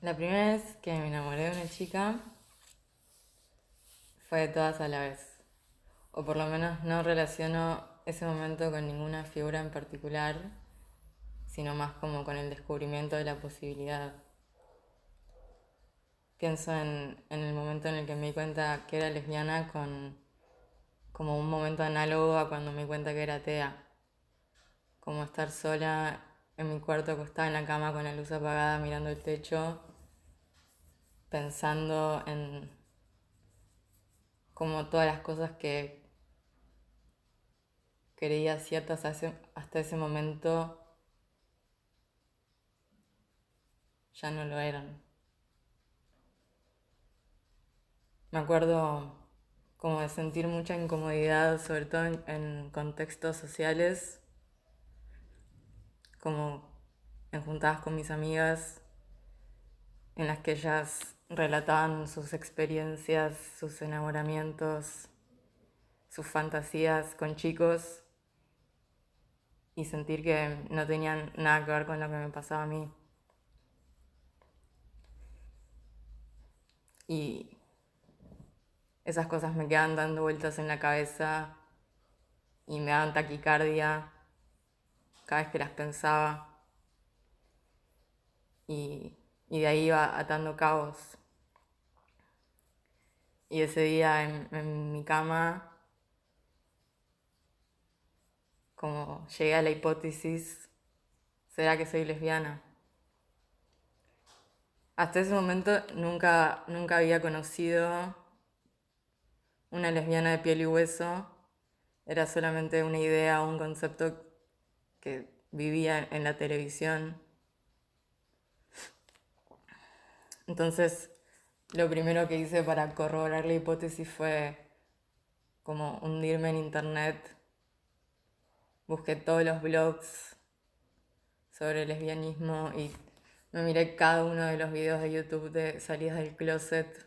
La primera vez que me enamoré de una chica fue de todas a la vez. O por lo menos no relaciono ese momento con ninguna figura en particular, sino más como con el descubrimiento de la posibilidad. Pienso en, el momento en el que me di cuenta que era lesbiana con como un momento análogo a cuando me di cuenta que era atea. Como estar sola en mi cuarto acostada en la cama con la luz apagada mirando el techo, pensando en como todas las cosas que creía ciertas hasta ese momento ya no lo eran. Me acuerdo como de sentir mucha incomodidad, sobre todo en, contextos sociales, como en juntadas con mis amigas, en las que ellas relataban sus experiencias, sus enamoramientos, sus fantasías con chicos y sentir que no tenían nada que ver con lo que me pasaba a mí. Y esas cosas me quedan dando vueltas en la cabeza y me daban taquicardia cada vez que las pensaba. Y, de ahí iba atando cabos. Y ese día en, mi cama, como llegué a la hipótesis, ¿será que soy lesbiana? Hasta ese momento nunca, nunca había conocido una lesbiana de piel y hueso era solamente una idea un concepto que vivía en la televisión. Entonces, lo primero que hice para corroborar la hipótesis fue como hundirme en internet. Busqué todos los blogs sobre lesbianismo y me miré cada uno de los videos de YouTube de salidas del closet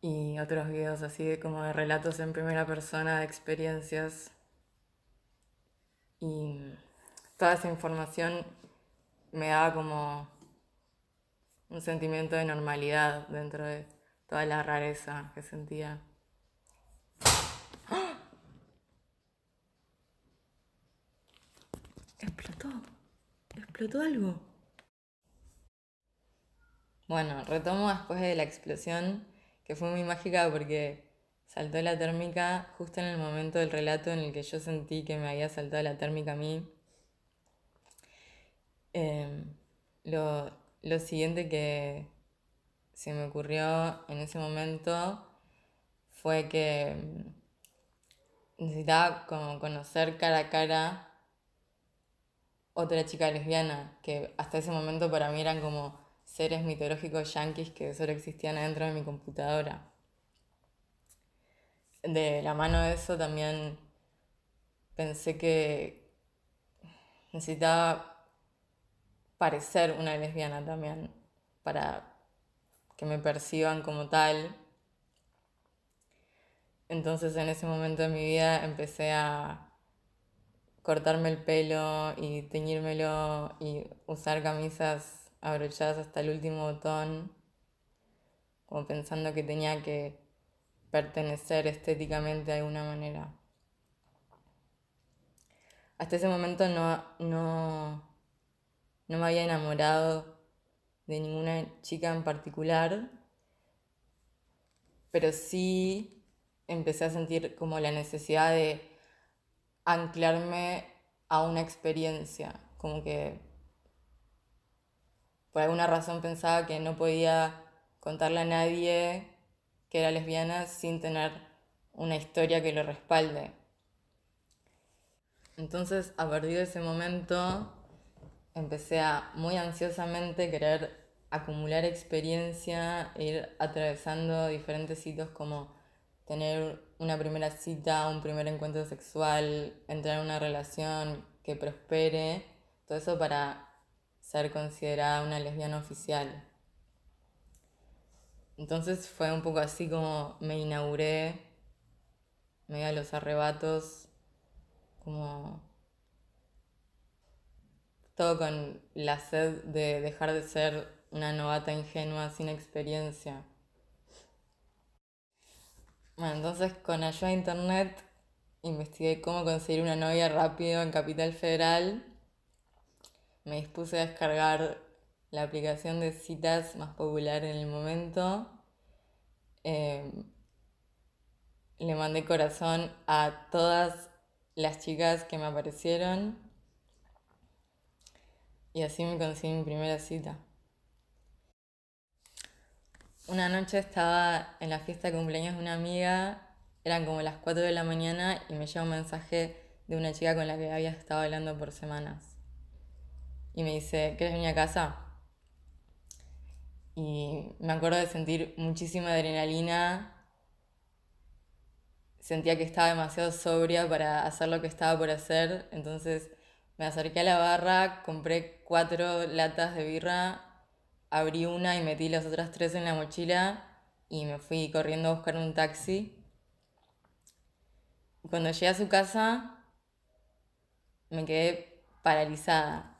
y otros videos así de como de relatos en primera persona de experiencias. Y toda esa información me daba como un sentimiento de normalidad dentro de toda la rareza que sentía. Explotó. Explotó algo. Bueno, retomo después de la explosión que fue muy mágica porque saltó la térmica justo en el momento del relato en el que yo sentí que me había saltado la térmica a mí. Em, lo, lo siguiente que se me ocurrió en ese momento fue que necesitaba como conocer cara a cara otra chica lesbiana, que hasta ese momento para mí eran como seres mitológicos yanquis que solo existían dentro de mi computadora. De la mano de eso también pensé que necesitaba parecer una lesbiana también para que me perciban como tal. Entonces en ese momento de mi vida empecé a cortarme el pelo y teñírmelo y usar camisas abrochadas hasta el último botón, como pensando que tenía que pertenecer estéticamente de alguna manera. Hasta ese momento no, no, no me había enamorado de ninguna chica en particular, pero sí empecé a sentir como la necesidad de anclarme a una experiencia, como que por alguna razón pensaba que no podía contarle a nadie que era lesbiana sin tener una historia que lo respalde. Entonces, a partir de ese momento, empecé a muy ansiosamente querer acumular experiencia, ir atravesando diferentes sitios como tener una primera cita, un primer encuentro sexual, entrar en una relación que prospere, todo eso para ser considerada una lesbiana oficial. Entonces fue un poco así como me inauguré, me di a los arrebatos, como todo con la sed de dejar de ser una novata ingenua sin experiencia. Bueno, entonces con ayuda de internet investigué cómo conseguir una novia rápido en Capital Federal. Me dispuse a descargar la aplicación de citas más popular en el momento. Em, le mandé corazón a todas las chicas que me aparecieron. Y así me conseguí mi primera cita. Una noche estaba en la fiesta de cumpleaños de una amiga, eran como las 4 de la mañana y me llega un mensaje de una chica con la que había estado hablando por semanas. Y me dice, ¿quieres venir a casa? Y me acuerdo de sentir muchísima adrenalina. Sentía que estaba demasiado sobria para hacer lo que estaba por hacer. Entonces me acerqué a la barra, compré cuatro latas de birra abrí una y metí las otras tres en la mochila y me fui corriendo a buscar un taxi. Cuando llegué a su casa me quedé paralizada.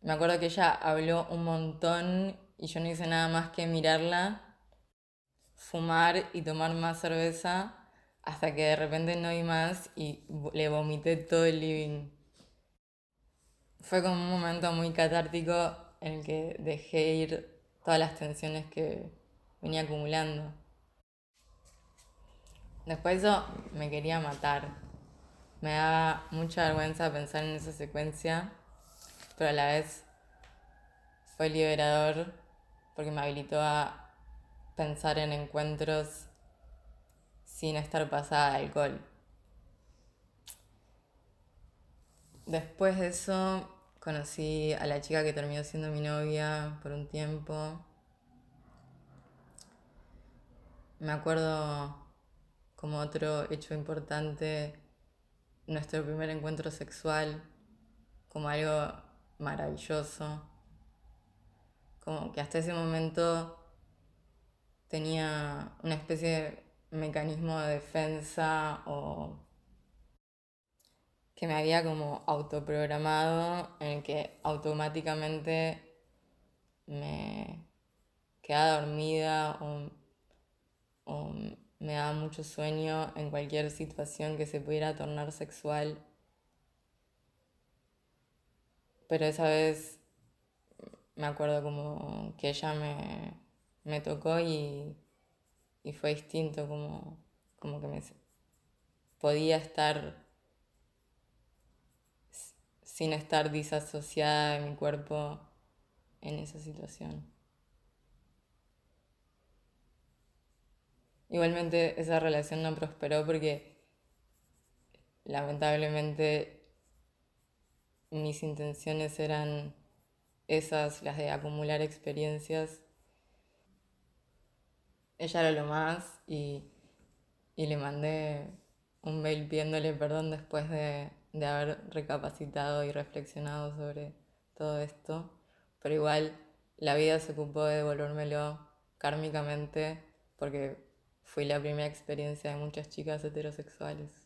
Me acuerdo que ella habló un montón y yo no hice nada más que mirarla, fumar y tomar más cerveza hasta que de repente no vi más y le vomité todo el living fue como un momento muy catártico en el que dejé ir todas las tensiones que venía acumulando. Después de eso me quería matar. Me daba mucha vergüenza pensar en esa secuencia, pero a la vez fue liberador porque me habilitó a pensar en encuentros sin estar pasada de alcohol. Después de eso Conocí a la chica que terminó siendo mi novia por un tiempo. Me acuerdo como otro hecho importante nuestro primer encuentro sexual como algo maravilloso. Como que hasta ese momento tenía una especie mecanismo de defensa o que me había como autoprogramado en el que automáticamente me quedaba dormida o, me daba mucho sueño en cualquier situación que se pudiera tornar sexual. Pero esa vez me acuerdo como que ella me, me tocó y, y, fue distinto, como, como que me podía estar sin estar disasociada de mi cuerpo en esa situación. Igualmente esa relación no prosperó porque lamentablemente mis intenciones eran esas, las de acumular experiencias. Ella era lo más y, y le mandé un mail pidiéndole perdón después de, de haber recapacitado y reflexionado sobre todo esto, pero igual la vida se ocupó de devolvérmelo kármicamente porque fui la primera experiencia de muchas chicas heterosexuales.